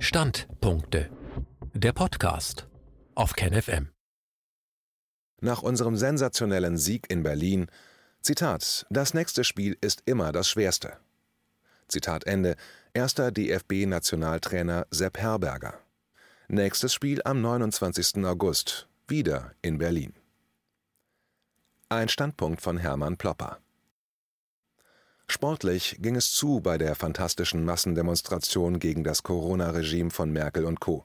Standpunkte. Der Podcast auf KenFM. Nach unserem sensationellen Sieg in Berlin, Zitat, das nächste Spiel ist immer das schwerste. Zitat Ende, erster DFB-Nationaltrainer Sepp Herberger. Nächstes Spiel am 29. August, wieder in Berlin. Ein Standpunkt von Hermann Plopper. Sportlich ging es zu bei der fantastischen Massendemonstration gegen das Corona-Regime von Merkel und Co.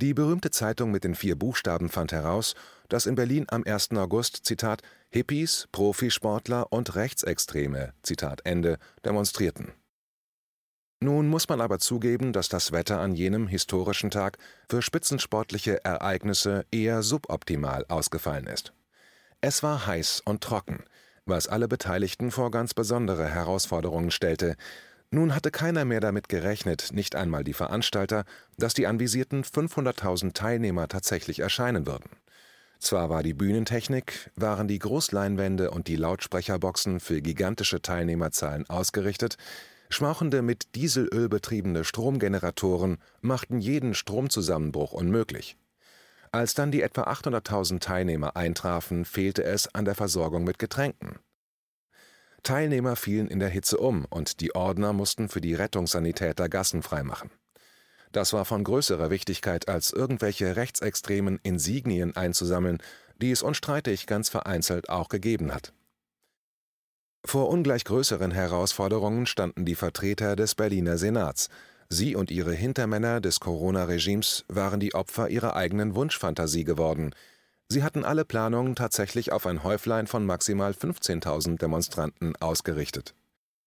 Die berühmte Zeitung mit den vier Buchstaben fand heraus, dass in Berlin am 1. August, Zitat, Hippies, Profisportler und Rechtsextreme, Zitat Ende, demonstrierten. Nun muss man aber zugeben, dass das Wetter an jenem historischen Tag für spitzensportliche Ereignisse eher suboptimal ausgefallen ist. Es war heiß und trocken, was alle Beteiligten vor ganz besondere Herausforderungen stellte. Nun hatte keiner mehr damit gerechnet, nicht einmal die Veranstalter, dass die anvisierten 500.000 Teilnehmer tatsächlich erscheinen würden. Zwar war die Bühnentechnik, waren die Großleinwände und die Lautsprecherboxen für gigantische Teilnehmerzahlen ausgerichtet, schmauchende mit Dieselöl betriebene Stromgeneratoren machten jeden Stromzusammenbruch unmöglich. Als dann die etwa 800.000 Teilnehmer eintrafen, fehlte es an der Versorgung mit Getränken. Teilnehmer fielen in der Hitze um und die Ordner mussten für die Rettungssanitäter Gassen freimachen. Das war von größerer Wichtigkeit, als irgendwelche rechtsextremen Insignien einzusammeln, die es unstreitig ganz vereinzelt auch gegeben hat. Vor ungleich größeren Herausforderungen standen die Vertreter des Berliner Senats, Sie und ihre Hintermänner des Corona-Regimes waren die Opfer ihrer eigenen Wunschfantasie geworden. Sie hatten alle Planungen tatsächlich auf ein Häuflein von maximal 15.000 Demonstranten ausgerichtet.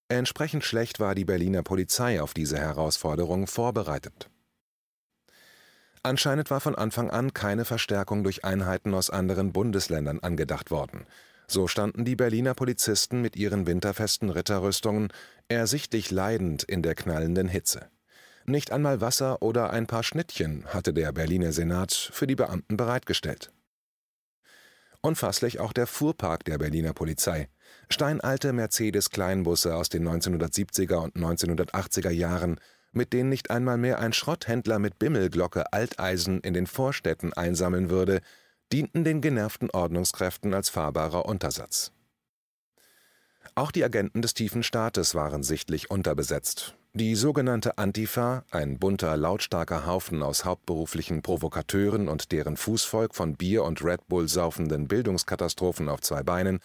Entsprechend schlecht war die Berliner Polizei auf diese Herausforderung vorbereitet. Anscheinend war von Anfang an keine Verstärkung durch Einheiten aus anderen Bundesländern angedacht worden. So standen die Berliner Polizisten mit ihren winterfesten Ritterrüstungen ersichtlich leidend in der knallenden Hitze. Nicht einmal Wasser oder ein paar Schnittchen hatte der Berliner Senat für die Beamten bereitgestellt. Unfasslich auch der Fuhrpark der Berliner Polizei. Steinalte Mercedes-Kleinbusse aus den 1970er und 1980er Jahren, mit denen nicht einmal mehr ein Schrotthändler mit Bimmelglocke Alteisen in den Vorstädten einsammeln würde, dienten den genervten Ordnungskräften als fahrbarer Untersatz. Auch die Agenten des tiefen Staates waren sichtlich unterbesetzt. Die sogenannte Antifa, ein bunter, lautstarker Haufen aus hauptberuflichen Provokateuren und deren Fußvolk von Bier und Red Bull saufenden Bildungskatastrophen auf zwei Beinen,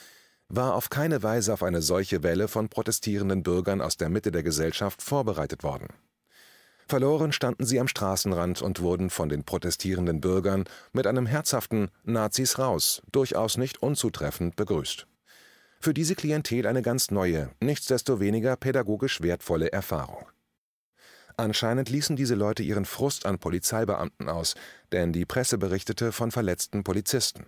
war auf keine Weise auf eine solche Welle von protestierenden Bürgern aus der Mitte der Gesellschaft vorbereitet worden. Verloren standen sie am Straßenrand und wurden von den protestierenden Bürgern mit einem herzhaften Nazis raus durchaus nicht unzutreffend begrüßt für diese Klientel eine ganz neue, nichtsdestoweniger pädagogisch wertvolle Erfahrung. Anscheinend ließen diese Leute ihren Frust an Polizeibeamten aus, denn die Presse berichtete von verletzten Polizisten.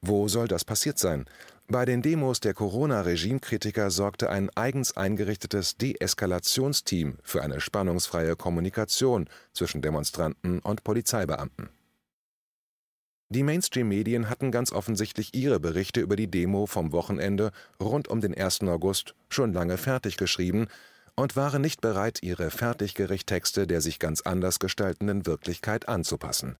Wo soll das passiert sein? Bei den Demos der Corona-Regimekritiker sorgte ein eigens eingerichtetes Deeskalationsteam für eine spannungsfreie Kommunikation zwischen Demonstranten und Polizeibeamten. Die Mainstream-Medien hatten ganz offensichtlich ihre Berichte über die Demo vom Wochenende rund um den 1. August schon lange fertig geschrieben und waren nicht bereit, ihre Fertiggerichttexte der sich ganz anders gestaltenden Wirklichkeit anzupassen.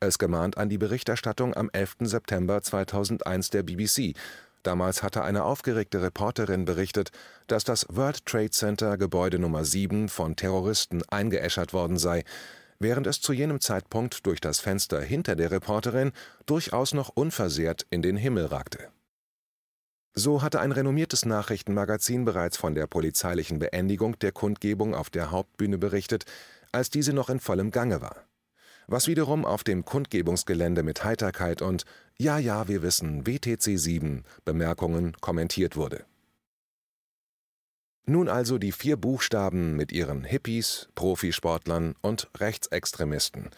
Es gemahnt an die Berichterstattung am 11. September 2001 der BBC. Damals hatte eine aufgeregte Reporterin berichtet, dass das World Trade Center Gebäude Nummer 7 von Terroristen eingeäschert worden sei, während es zu jenem Zeitpunkt durch das Fenster hinter der Reporterin durchaus noch unversehrt in den Himmel ragte. So hatte ein renommiertes Nachrichtenmagazin bereits von der polizeilichen Beendigung der Kundgebung auf der Hauptbühne berichtet, als diese noch in vollem Gange war. Was wiederum auf dem Kundgebungsgelände mit Heiterkeit und Ja, ja, wir wissen, WTC 7 Bemerkungen kommentiert wurde. Nun also die vier Buchstaben mit ihren Hippies, Profisportlern und Rechtsextremisten.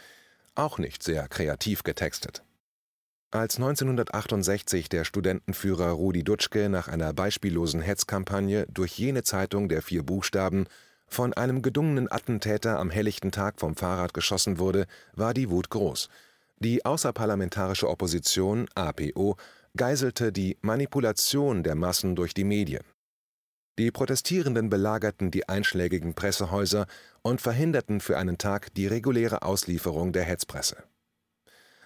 Auch nicht sehr kreativ getextet. Als 1968 der Studentenführer Rudi Dutschke nach einer beispiellosen Hetzkampagne durch jene Zeitung der vier Buchstaben von einem gedungenen Attentäter am helllichten Tag vom Fahrrad geschossen wurde, war die Wut groß. Die außerparlamentarische Opposition APO geiselte die Manipulation der Massen durch die Medien. Die Protestierenden belagerten die einschlägigen Pressehäuser und verhinderten für einen Tag die reguläre Auslieferung der Hetzpresse.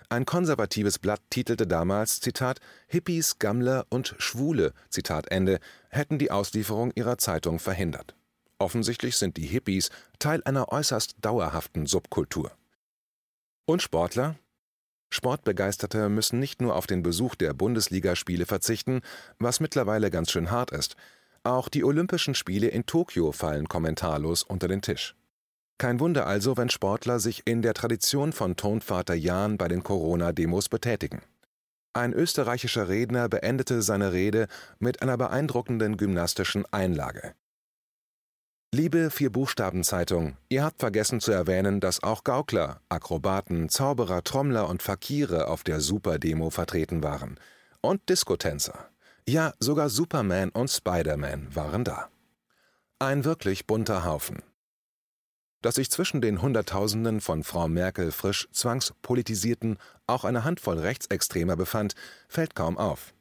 Ein konservatives Blatt titelte damals, Zitat, Hippies, Gammler und Schwule, Zitat Ende, hätten die Auslieferung ihrer Zeitung verhindert. Offensichtlich sind die Hippies Teil einer äußerst dauerhaften Subkultur. Und Sportler? Sportbegeisterte müssen nicht nur auf den Besuch der Bundesligaspiele verzichten, was mittlerweile ganz schön hart ist. Auch die Olympischen Spiele in Tokio fallen kommentarlos unter den Tisch. Kein Wunder also, wenn Sportler sich in der Tradition von Tonvater Jan bei den Corona-Demos betätigen. Ein österreichischer Redner beendete seine Rede mit einer beeindruckenden gymnastischen Einlage. Liebe Vier-Buchstaben-Zeitung, ihr habt vergessen zu erwähnen, dass auch Gaukler, Akrobaten, Zauberer, Trommler und Fakire auf der Super-Demo vertreten waren. Und Diskotänzer. Ja, sogar Superman und Spider-Man waren da. Ein wirklich bunter Haufen. Dass sich zwischen den Hunderttausenden von Frau Merkel frisch zwangspolitisierten auch eine Handvoll Rechtsextremer befand, fällt kaum auf.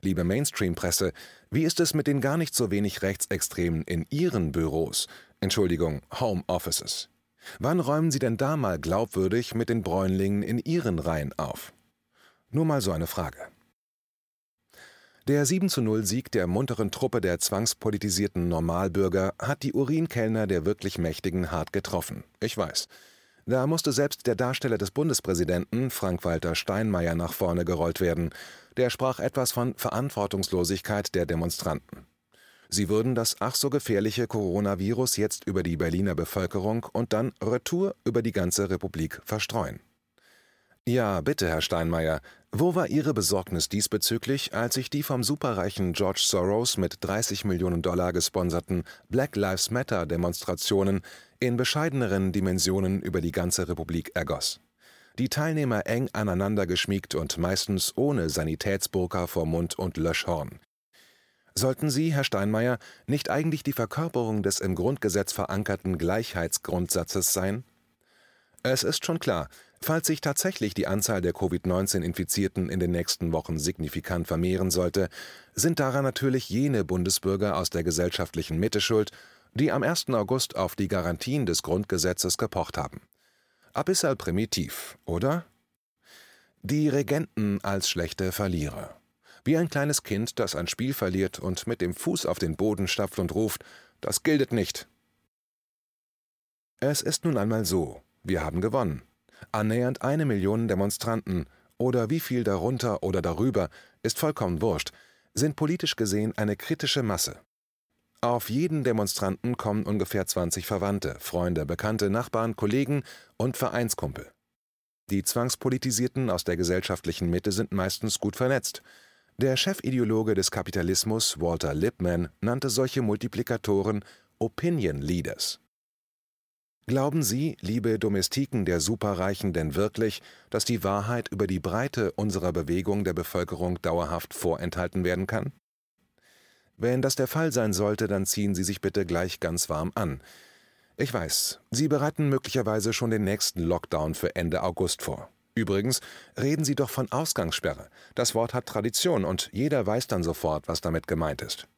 Liebe Mainstream-Presse, wie ist es mit den gar nicht so wenig Rechtsextremen in Ihren Büros, Entschuldigung, Home Offices? Wann räumen Sie denn da mal glaubwürdig mit den Bräunlingen in Ihren Reihen auf? Nur mal so eine Frage. Der 7 zu 0 Sieg der munteren Truppe der zwangspolitisierten Normalbürger hat die Urinkellner der wirklich Mächtigen hart getroffen. Ich weiß. Da musste selbst der Darsteller des Bundespräsidenten, Frank-Walter Steinmeier, nach vorne gerollt werden. Der sprach etwas von Verantwortungslosigkeit der Demonstranten. Sie würden das ach so gefährliche Coronavirus jetzt über die Berliner Bevölkerung und dann retour über die ganze Republik verstreuen. Ja, bitte, Herr Steinmeier, wo war Ihre Besorgnis diesbezüglich, als sich die vom superreichen George Soros mit 30 Millionen Dollar gesponserten Black Lives Matter Demonstrationen in bescheideneren Dimensionen über die ganze Republik ergoss? Die Teilnehmer eng aneinander geschmiegt und meistens ohne Sanitätsburka vor Mund und Löschhorn. Sollten Sie, Herr Steinmeier, nicht eigentlich die Verkörperung des im Grundgesetz verankerten Gleichheitsgrundsatzes sein? Es ist schon klar, Falls sich tatsächlich die Anzahl der Covid-19-Infizierten in den nächsten Wochen signifikant vermehren sollte, sind daran natürlich jene Bundesbürger aus der gesellschaftlichen Mitte schuld, die am 1. August auf die Garantien des Grundgesetzes gepocht haben. Abyssal primitiv, oder? Die Regenten als schlechte Verlierer. Wie ein kleines Kind, das ein Spiel verliert und mit dem Fuß auf den Boden stapft und ruft, das giltet nicht. Es ist nun einmal so, wir haben gewonnen. Annähernd eine Million Demonstranten oder wie viel darunter oder darüber, ist vollkommen wurscht, sind politisch gesehen eine kritische Masse. Auf jeden Demonstranten kommen ungefähr 20 Verwandte, Freunde, Bekannte, Nachbarn, Kollegen und Vereinskumpel. Die Zwangspolitisierten aus der gesellschaftlichen Mitte sind meistens gut vernetzt. Der Chefideologe des Kapitalismus, Walter Lippmann, nannte solche Multiplikatoren Opinion Leaders. Glauben Sie, liebe Domestiken der Superreichen, denn wirklich, dass die Wahrheit über die Breite unserer Bewegung der Bevölkerung dauerhaft vorenthalten werden kann? Wenn das der Fall sein sollte, dann ziehen Sie sich bitte gleich ganz warm an. Ich weiß, Sie bereiten möglicherweise schon den nächsten Lockdown für Ende August vor. Übrigens, reden Sie doch von Ausgangssperre. Das Wort hat Tradition und jeder weiß dann sofort, was damit gemeint ist.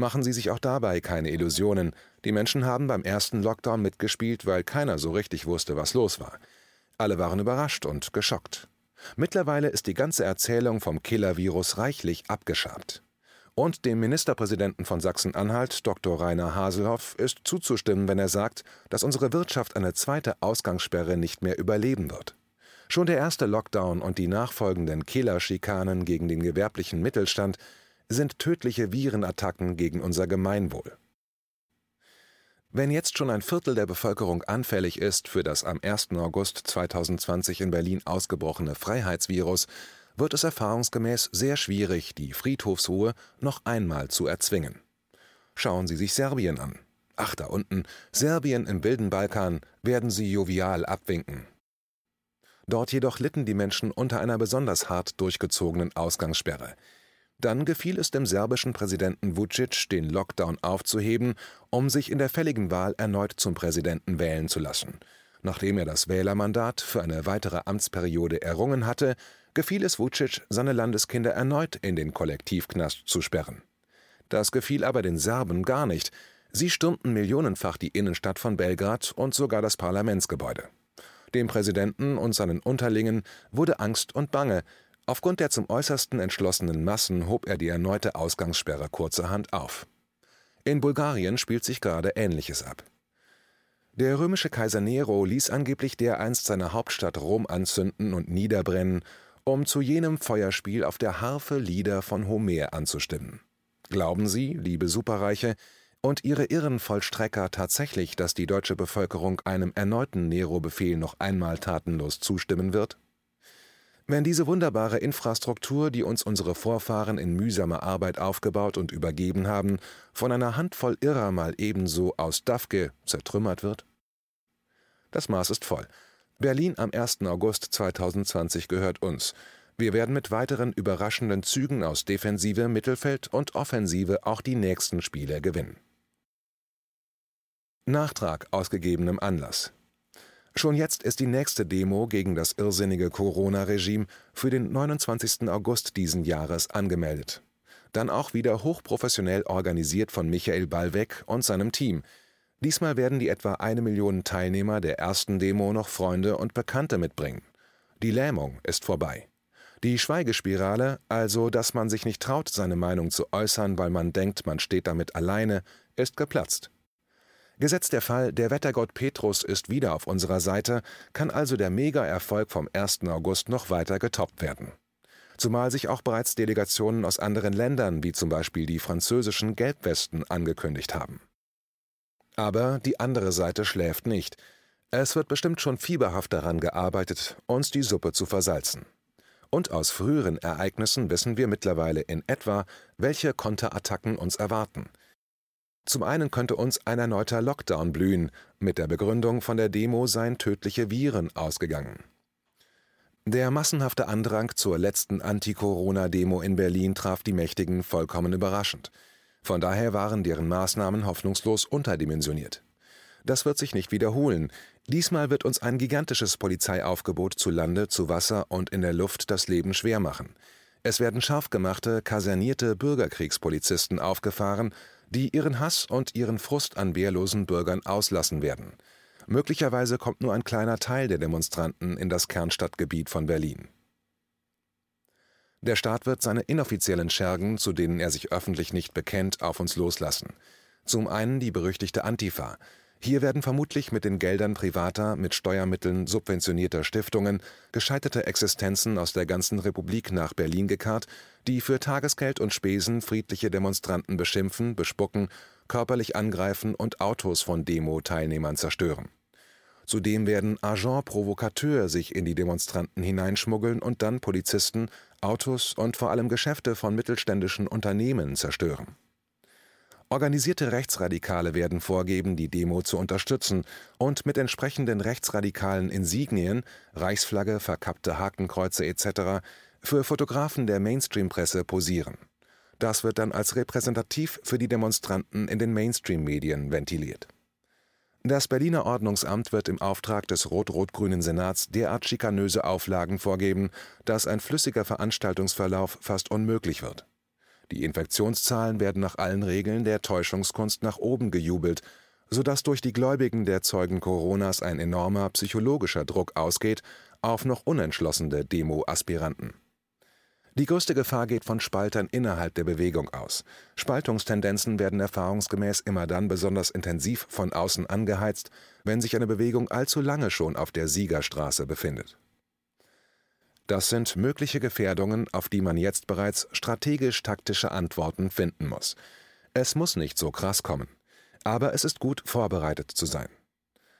Machen Sie sich auch dabei keine Illusionen. Die Menschen haben beim ersten Lockdown mitgespielt, weil keiner so richtig wusste, was los war. Alle waren überrascht und geschockt. Mittlerweile ist die ganze Erzählung vom Killer-Virus reichlich abgeschabt. Und dem Ministerpräsidenten von Sachsen-Anhalt, Dr. Rainer Haselhoff, ist zuzustimmen, wenn er sagt, dass unsere Wirtschaft eine zweite Ausgangssperre nicht mehr überleben wird. Schon der erste Lockdown und die nachfolgenden Killerschikanen gegen den gewerblichen Mittelstand sind tödliche Virenattacken gegen unser Gemeinwohl. Wenn jetzt schon ein Viertel der Bevölkerung anfällig ist für das am 1. August 2020 in Berlin ausgebrochene Freiheitsvirus, wird es erfahrungsgemäß sehr schwierig, die Friedhofsruhe noch einmal zu erzwingen. Schauen Sie sich Serbien an. Ach, da unten, Serbien im wilden Balkan werden sie jovial abwinken. Dort jedoch litten die Menschen unter einer besonders hart durchgezogenen Ausgangssperre. Dann gefiel es dem serbischen Präsidenten Vucic, den Lockdown aufzuheben, um sich in der fälligen Wahl erneut zum Präsidenten wählen zu lassen. Nachdem er das Wählermandat für eine weitere Amtsperiode errungen hatte, gefiel es Vucic, seine Landeskinder erneut in den Kollektivknast zu sperren. Das gefiel aber den Serben gar nicht. Sie stürmten millionenfach die Innenstadt von Belgrad und sogar das Parlamentsgebäude. Dem Präsidenten und seinen Unterlingen wurde Angst und Bange. Aufgrund der zum äußersten entschlossenen Massen hob er die erneute Ausgangssperre kurzerhand auf. In Bulgarien spielt sich gerade Ähnliches ab. Der römische Kaiser Nero ließ angeblich dereinst seine Hauptstadt Rom anzünden und niederbrennen, um zu jenem Feuerspiel auf der Harfe Lieder von Homer anzustimmen. Glauben Sie, liebe Superreiche, und Ihre Irrenvollstrecker tatsächlich, dass die deutsche Bevölkerung einem erneuten Nero-Befehl noch einmal tatenlos zustimmen wird? Wenn diese wunderbare Infrastruktur, die uns unsere Vorfahren in mühsamer Arbeit aufgebaut und übergeben haben, von einer Handvoll Irrer mal ebenso aus Dafke zertrümmert wird? Das Maß ist voll. Berlin am 1. August 2020 gehört uns. Wir werden mit weiteren überraschenden Zügen aus Defensive, Mittelfeld und Offensive auch die nächsten Spiele gewinnen. Nachtrag aus gegebenem Anlass. Schon jetzt ist die nächste Demo gegen das irrsinnige Corona-Regime für den 29. August diesen Jahres angemeldet. Dann auch wieder hochprofessionell organisiert von Michael Ballweg und seinem Team. Diesmal werden die etwa eine Million Teilnehmer der ersten Demo noch Freunde und Bekannte mitbringen. Die Lähmung ist vorbei. Die Schweigespirale, also dass man sich nicht traut, seine Meinung zu äußern, weil man denkt, man steht damit alleine, ist geplatzt. Gesetzt der Fall, der Wettergott Petrus ist wieder auf unserer Seite, kann also der Mega-Erfolg vom 1. August noch weiter getoppt werden. Zumal sich auch bereits Delegationen aus anderen Ländern, wie zum Beispiel die französischen Gelbwesten, angekündigt haben. Aber die andere Seite schläft nicht. Es wird bestimmt schon fieberhaft daran gearbeitet, uns die Suppe zu versalzen. Und aus früheren Ereignissen wissen wir mittlerweile in etwa, welche Konterattacken uns erwarten – zum einen könnte uns ein erneuter Lockdown blühen, mit der Begründung, von der Demo seien tödliche Viren ausgegangen. Der massenhafte Andrang zur letzten Anti-Corona-Demo in Berlin traf die Mächtigen vollkommen überraschend. Von daher waren deren Maßnahmen hoffnungslos unterdimensioniert. Das wird sich nicht wiederholen. Diesmal wird uns ein gigantisches Polizeiaufgebot zu Lande, zu Wasser und in der Luft das Leben schwer machen. Es werden scharfgemachte, kasernierte Bürgerkriegspolizisten aufgefahren, die ihren Hass und ihren Frust an wehrlosen Bürgern auslassen werden. Möglicherweise kommt nur ein kleiner Teil der Demonstranten in das Kernstadtgebiet von Berlin. Der Staat wird seine inoffiziellen Schergen, zu denen er sich öffentlich nicht bekennt, auf uns loslassen. Zum einen die berüchtigte Antifa, hier werden vermutlich mit den Geldern privater, mit Steuermitteln subventionierter Stiftungen gescheiterte Existenzen aus der ganzen Republik nach Berlin gekarrt, die für Tagesgeld und Spesen friedliche Demonstranten beschimpfen, bespucken, körperlich angreifen und Autos von Demo-Teilnehmern zerstören. Zudem werden Agent Provocateur sich in die Demonstranten hineinschmuggeln und dann Polizisten, Autos und vor allem Geschäfte von mittelständischen Unternehmen zerstören Organisierte Rechtsradikale werden vorgeben, die Demo zu unterstützen und mit entsprechenden rechtsradikalen Insignien (Reichsflagge, verkappte Hakenkreuze etc.) für Fotografen der Mainstream-Presse posieren. Das wird dann als repräsentativ für die Demonstranten in den Mainstream-Medien ventiliert. Das Berliner Ordnungsamt wird im Auftrag des rot-rot-grünen Senats derart schikanöse Auflagen vorgeben, dass ein flüssiger Veranstaltungsverlauf fast unmöglich wird die Infektionszahlen werden nach allen Regeln der Täuschungskunst nach oben gejubelt, sodass durch die Gläubigen der Zeugen Coronas ein enormer psychologischer Druck ausgeht auf noch unentschlossene Demo-Aspiranten. Die größte Gefahr geht von Spaltern innerhalb der Bewegung aus. Spaltungstendenzen werden erfahrungsgemäß immer dann besonders intensiv von außen angeheizt, wenn sich eine Bewegung allzu lange schon auf der Siegerstraße befindet das sind mögliche Gefährdungen, auf die man jetzt bereits strategisch-taktische Antworten finden muss. Es muss nicht so krass kommen, aber es ist gut, vorbereitet zu sein.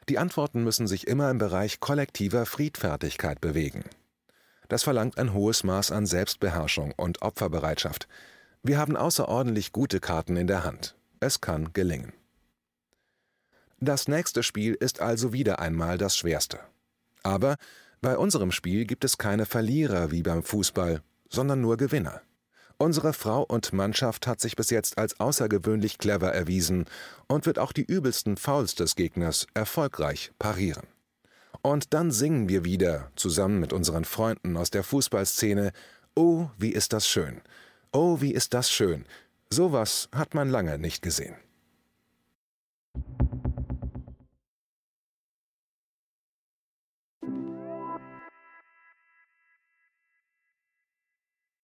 Die Antworten müssen sich immer im Bereich kollektiver Friedfertigkeit bewegen. Das verlangt ein hohes Maß an Selbstbeherrschung und Opferbereitschaft. Wir haben außerordentlich gute Karten in der Hand. Es kann gelingen. Das nächste Spiel ist also wieder einmal das schwerste. Aber bei unserem Spiel gibt es keine Verlierer wie beim Fußball, sondern nur Gewinner. Unsere Frau und Mannschaft hat sich bis jetzt als außergewöhnlich clever erwiesen und wird auch die übelsten Fouls des Gegners erfolgreich parieren. Und dann singen wir wieder, zusammen mit unseren Freunden aus der Fußballszene, Oh, wie ist das schön! Oh, wie ist das schön! Sowas hat man lange nicht gesehen.